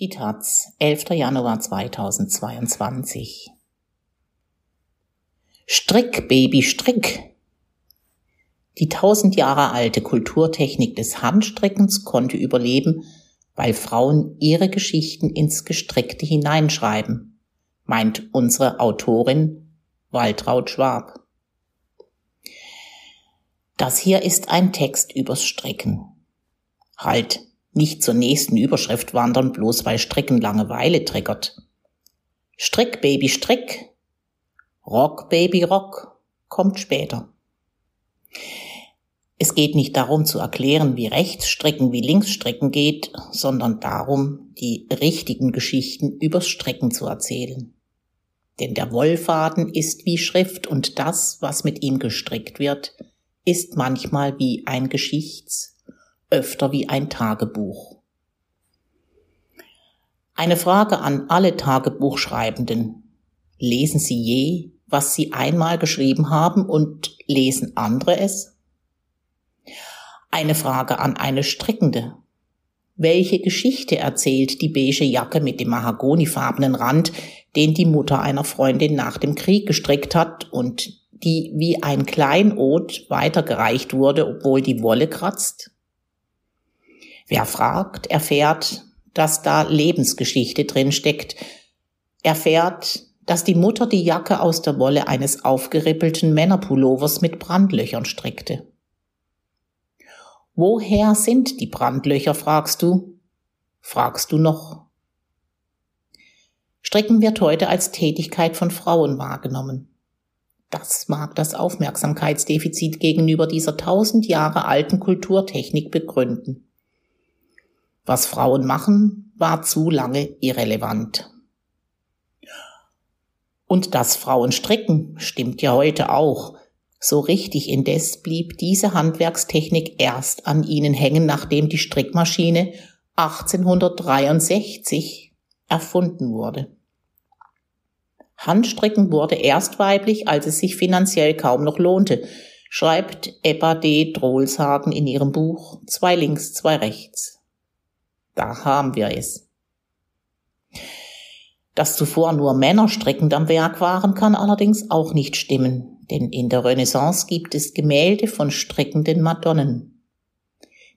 Die Taz, 11. Januar 2022. Strick, Baby, Strick. Die tausend Jahre alte Kulturtechnik des Handstrickens konnte überleben, weil Frauen ihre Geschichten ins Gestrickte hineinschreiben, meint unsere Autorin Waltraud Schwab. Das hier ist ein Text übers Stricken. Halt, nicht zur nächsten Überschrift wandern, bloß weil Stricken Langeweile triggert. Strick, Baby, Strick. Rock, Baby, Rock kommt später. Es geht nicht darum zu erklären, wie rechts stricken, wie links stricken geht, sondern darum, die richtigen Geschichten übers Stricken zu erzählen. Denn der Wollfaden ist wie Schrift und das, was mit ihm gestrickt wird, ist manchmal wie ein Geschichts- öfter wie ein Tagebuch. Eine Frage an alle Tagebuchschreibenden. Lesen Sie je, was Sie einmal geschrieben haben und lesen andere es? Eine Frage an eine Strickende. Welche Geschichte erzählt die beige Jacke mit dem mahagonifarbenen Rand, den die Mutter einer Freundin nach dem Krieg gestrickt hat und die wie ein Kleinod weitergereicht wurde, obwohl die Wolle kratzt? Wer fragt, erfährt, dass da Lebensgeschichte drin steckt, erfährt, dass die Mutter die Jacke aus der Wolle eines aufgerippelten Männerpullovers mit Brandlöchern strickte. Woher sind die Brandlöcher, fragst du? Fragst du noch? Stricken wird heute als Tätigkeit von Frauen wahrgenommen. Das mag das Aufmerksamkeitsdefizit gegenüber dieser tausend Jahre alten Kulturtechnik begründen. Was Frauen machen, war zu lange irrelevant. Und dass Frauen stricken, stimmt ja heute auch. So richtig indes blieb diese Handwerkstechnik erst an ihnen hängen, nachdem die Strickmaschine 1863 erfunden wurde. Handstricken wurde erst weiblich, als es sich finanziell kaum noch lohnte, schreibt Ebba D. Drohlshagen in ihrem Buch Zwei links, zwei rechts. Da haben wir es. Dass zuvor nur Männer streckend am Werk waren, kann allerdings auch nicht stimmen, denn in der Renaissance gibt es Gemälde von streckenden Madonnen.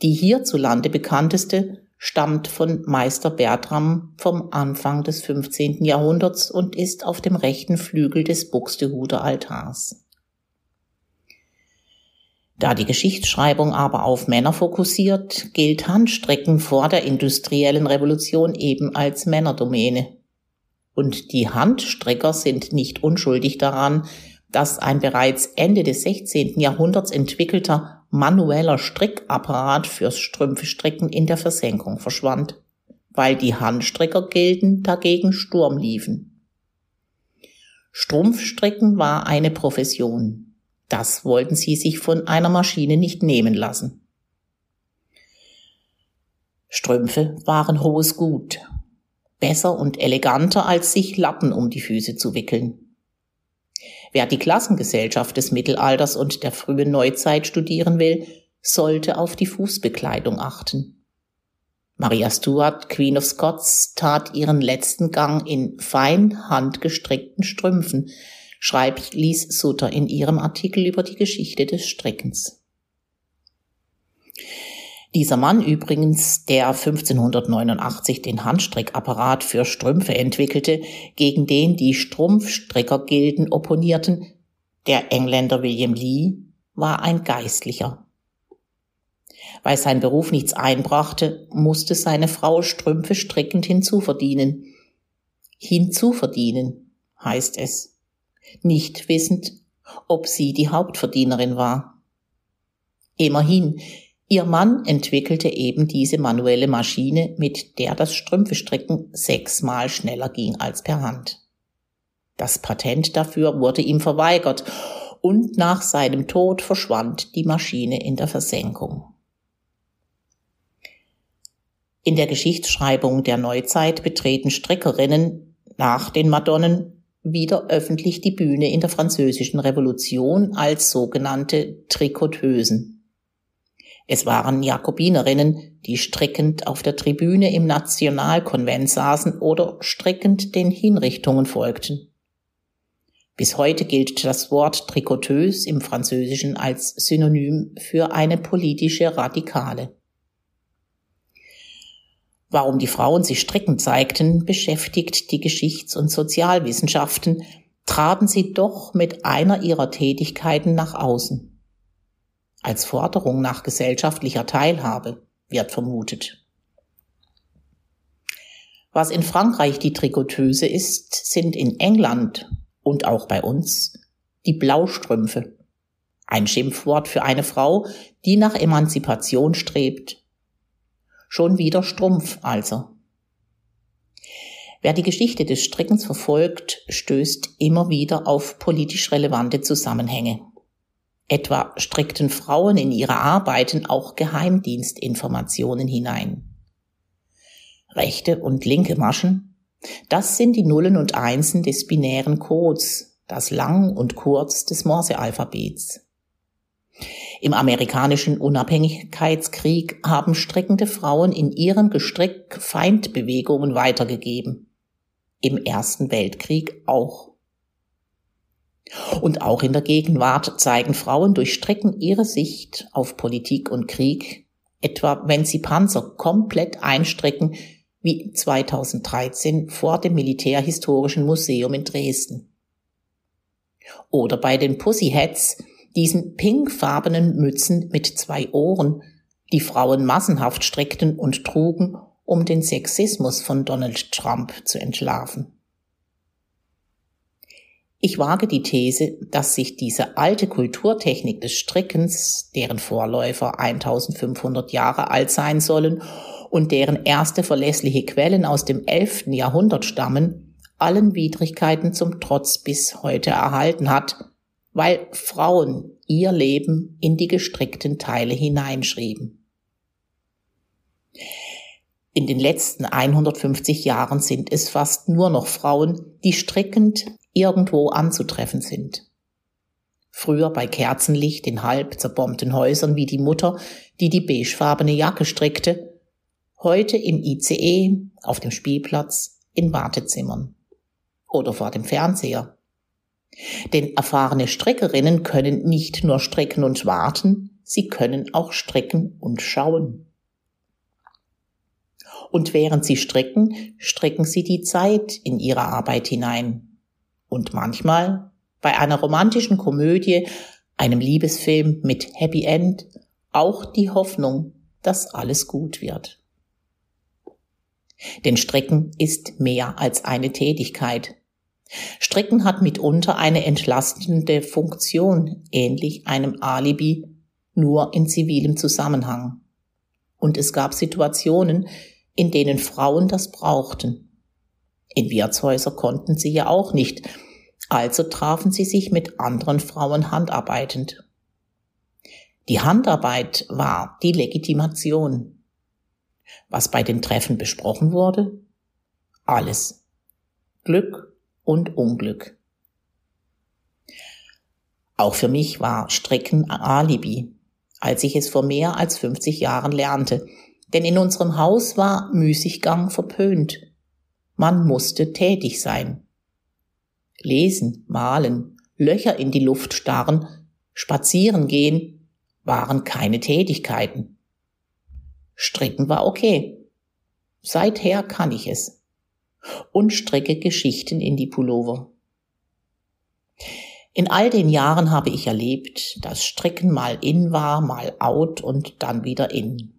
Die hierzulande bekannteste stammt von Meister Bertram vom Anfang des 15. Jahrhunderts und ist auf dem rechten Flügel des Buxtehuder Altars. Da die Geschichtsschreibung aber auf Männer fokussiert, gilt Handstrecken vor der industriellen Revolution eben als Männerdomäne. Und die Handstrecker sind nicht unschuldig daran, dass ein bereits Ende des 16. Jahrhunderts entwickelter manueller Strickapparat fürs Strümpfestricken in der Versenkung verschwand, weil die Handstreckergilden dagegen Sturm liefen. Strumpfstricken war eine Profession, das wollten sie sich von einer Maschine nicht nehmen lassen. Strümpfe waren hohes Gut, besser und eleganter als sich Lappen um die Füße zu wickeln. Wer die Klassengesellschaft des Mittelalters und der frühen Neuzeit studieren will, sollte auf die Fußbekleidung achten. Maria Stuart, Queen of Scots, tat ihren letzten Gang in fein handgestrickten Strümpfen, schreibt Lies Sutter in ihrem Artikel über die Geschichte des Strickens. Dieser Mann übrigens, der 1589 den Handstrickapparat für Strümpfe entwickelte, gegen den die Strumpfstrickergilden opponierten, der Engländer William Lee, war ein Geistlicher. Weil sein Beruf nichts einbrachte, musste seine Frau Strümpfe strickend hinzuverdienen. Hinzuverdienen heißt es nicht wissend, ob sie die Hauptverdienerin war. Immerhin, ihr Mann entwickelte eben diese manuelle Maschine, mit der das Strümpfestricken sechsmal schneller ging als per Hand. Das Patent dafür wurde ihm verweigert und nach seinem Tod verschwand die Maschine in der Versenkung. In der Geschichtsschreibung der Neuzeit betreten Strickerinnen nach den Madonnen wieder öffentlich die Bühne in der französischen Revolution als sogenannte Trikoteusen. Es waren Jakobinerinnen, die strickend auf der Tribüne im Nationalkonvent saßen oder strickend den Hinrichtungen folgten. Bis heute gilt das Wort Trikoteuse im Französischen als Synonym für eine politische Radikale. Warum die Frauen sich strickend zeigten, beschäftigt die Geschichts- und Sozialwissenschaften, traten sie doch mit einer ihrer Tätigkeiten nach außen als Forderung nach gesellschaftlicher Teilhabe, wird vermutet. Was in Frankreich die Trikoteuse ist, sind in England und auch bei uns die Blaustrümpfe. Ein Schimpfwort für eine Frau, die nach Emanzipation strebt. Schon wieder Strumpf also. Wer die Geschichte des Strickens verfolgt, stößt immer wieder auf politisch relevante Zusammenhänge. Etwa strickten Frauen in ihre Arbeiten auch Geheimdienstinformationen hinein. Rechte und linke Maschen, das sind die Nullen und Einsen des binären Codes, das Lang und Kurz des Morsealphabets. Im amerikanischen Unabhängigkeitskrieg haben strickende Frauen in ihrem Gestrick Feindbewegungen weitergegeben. Im Ersten Weltkrieg auch. Und auch in der Gegenwart zeigen Frauen durch Strecken ihre Sicht auf Politik und Krieg, etwa wenn sie Panzer komplett einstrecken, wie 2013 vor dem Militärhistorischen Museum in Dresden. Oder bei den Pussyheads, diesen pinkfarbenen Mützen mit zwei Ohren, die Frauen massenhaft streckten und trugen, um den Sexismus von Donald Trump zu entlarven. Ich wage die These, dass sich diese alte Kulturtechnik des Strickens, deren Vorläufer 1500 Jahre alt sein sollen und deren erste verlässliche Quellen aus dem 11. Jahrhundert stammen, allen Widrigkeiten zum Trotz bis heute erhalten hat, weil Frauen ihr Leben in die gestrickten Teile hineinschrieben. In den letzten 150 Jahren sind es fast nur noch Frauen, die strickend irgendwo anzutreffen sind. Früher bei Kerzenlicht in halb zerbombten Häusern wie die Mutter, die die beigefarbene Jacke strickte, heute im ICE, auf dem Spielplatz, in Wartezimmern oder vor dem Fernseher. Denn erfahrene Strickerinnen können nicht nur stricken und warten, sie können auch stricken und schauen. Und während sie stricken, stricken sie die Zeit in ihre Arbeit hinein und manchmal bei einer romantischen Komödie, einem Liebesfilm mit Happy End, auch die Hoffnung, dass alles gut wird. Denn Stricken ist mehr als eine Tätigkeit. Stricken hat mitunter eine entlastende Funktion, ähnlich einem Alibi, nur in zivilem Zusammenhang. Und es gab Situationen, in denen Frauen das brauchten. In Wirtshäuser konnten sie ja auch nicht, also trafen sie sich mit anderen Frauen handarbeitend. Die Handarbeit war die Legitimation. Was bei den Treffen besprochen wurde? Alles. Glück und Unglück. Auch für mich war Stricken Alibi, als ich es vor mehr als 50 Jahren lernte, denn in unserem Haus war Müßiggang verpönt. Man musste tätig sein. Lesen, malen, Löcher in die Luft starren, spazieren gehen waren keine Tätigkeiten. Stricken war okay. Seither kann ich es. Und stricke Geschichten in die Pullover. In all den Jahren habe ich erlebt, dass Stricken mal in war, mal out und dann wieder in.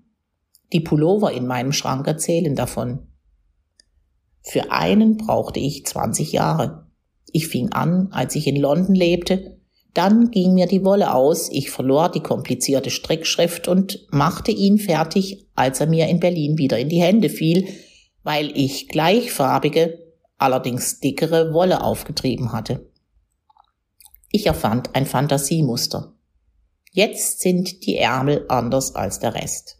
Die Pullover in meinem Schrank erzählen davon. Für einen brauchte ich 20 Jahre. Ich fing an, als ich in London lebte, dann ging mir die Wolle aus, ich verlor die komplizierte Strickschrift und machte ihn fertig, als er mir in Berlin wieder in die Hände fiel, weil ich gleichfarbige, allerdings dickere Wolle aufgetrieben hatte. Ich erfand ein Fantasiemuster. Jetzt sind die Ärmel anders als der Rest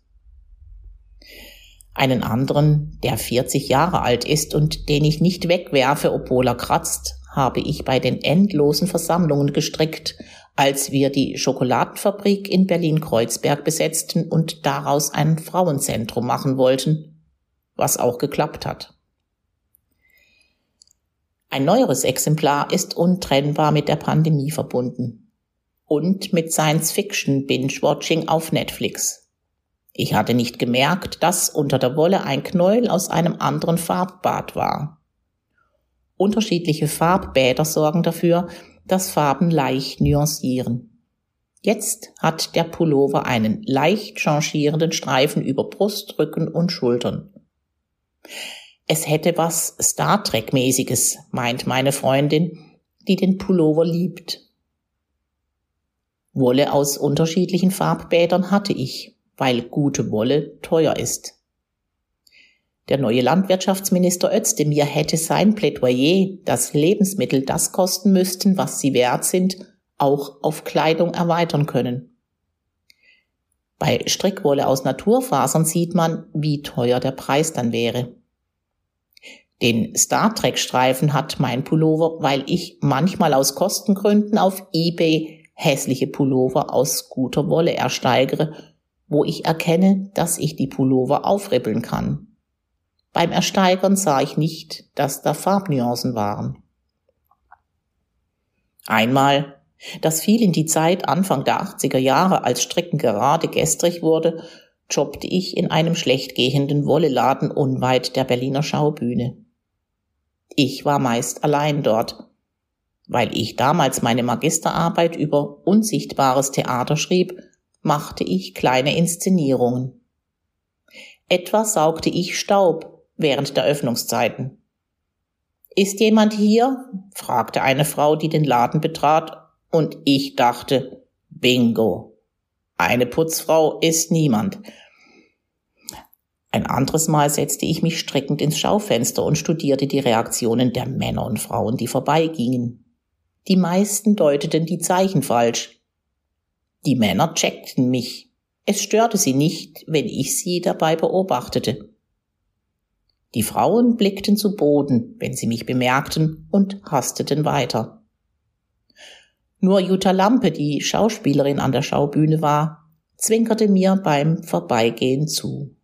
einen anderen, der 40 Jahre alt ist und den ich nicht wegwerfe, obwohl er kratzt, habe ich bei den endlosen Versammlungen gestrickt, als wir die Schokoladenfabrik in Berlin-Kreuzberg besetzten und daraus ein Frauenzentrum machen wollten, was auch geklappt hat. Ein neueres Exemplar ist untrennbar mit der Pandemie verbunden und mit Science-Fiction-Binge-Watching auf Netflix. Ich hatte nicht gemerkt, dass unter der Wolle ein Knäuel aus einem anderen Farbbad war. Unterschiedliche Farbbäder sorgen dafür, dass Farben leicht nuancieren. Jetzt hat der Pullover einen leicht changierenden Streifen über Brust, Rücken und Schultern. Es hätte was Star Trek-mäßiges, meint meine Freundin, die den Pullover liebt. Wolle aus unterschiedlichen Farbbädern hatte ich, weil gute Wolle teuer ist. Der neue Landwirtschaftsminister Özdemir hätte sein Plädoyer, dass Lebensmittel das kosten müssten, was sie wert sind, auch auf Kleidung erweitern können. Bei Strickwolle aus Naturfasern sieht man, wie teuer der Preis dann wäre. Den Star Trek Streifen hat mein Pullover, weil ich manchmal aus Kostengründen auf eBay hässliche Pullover aus guter Wolle ersteigere, wo ich erkenne, dass ich die Pullover aufribbeln kann. Beim Ersteigern sah ich nicht, dass da Farbnuancen waren. Einmal, das fiel in die Zeit Anfang der 80er Jahre, als Stricken gerade gestrig wurde, jobbte ich in einem schlecht gehenden Wolleladen unweit der Berliner Schaubühne. Ich war meist allein dort, weil ich damals meine Magisterarbeit über unsichtbares Theater schrieb, machte ich kleine Inszenierungen. Etwa saugte ich Staub, während der Öffnungszeiten. Ist jemand hier? fragte eine Frau, die den Laden betrat, und ich dachte, bingo. Eine Putzfrau ist niemand. Ein anderes Mal setzte ich mich streckend ins Schaufenster und studierte die Reaktionen der Männer und Frauen, die vorbeigingen. Die meisten deuteten die Zeichen falsch. Die Männer checkten mich. Es störte sie nicht, wenn ich sie dabei beobachtete. Die Frauen blickten zu Boden, wenn sie mich bemerkten, und hasteten weiter. Nur Jutta Lampe, die Schauspielerin an der Schaubühne war, zwinkerte mir beim Vorbeigehen zu.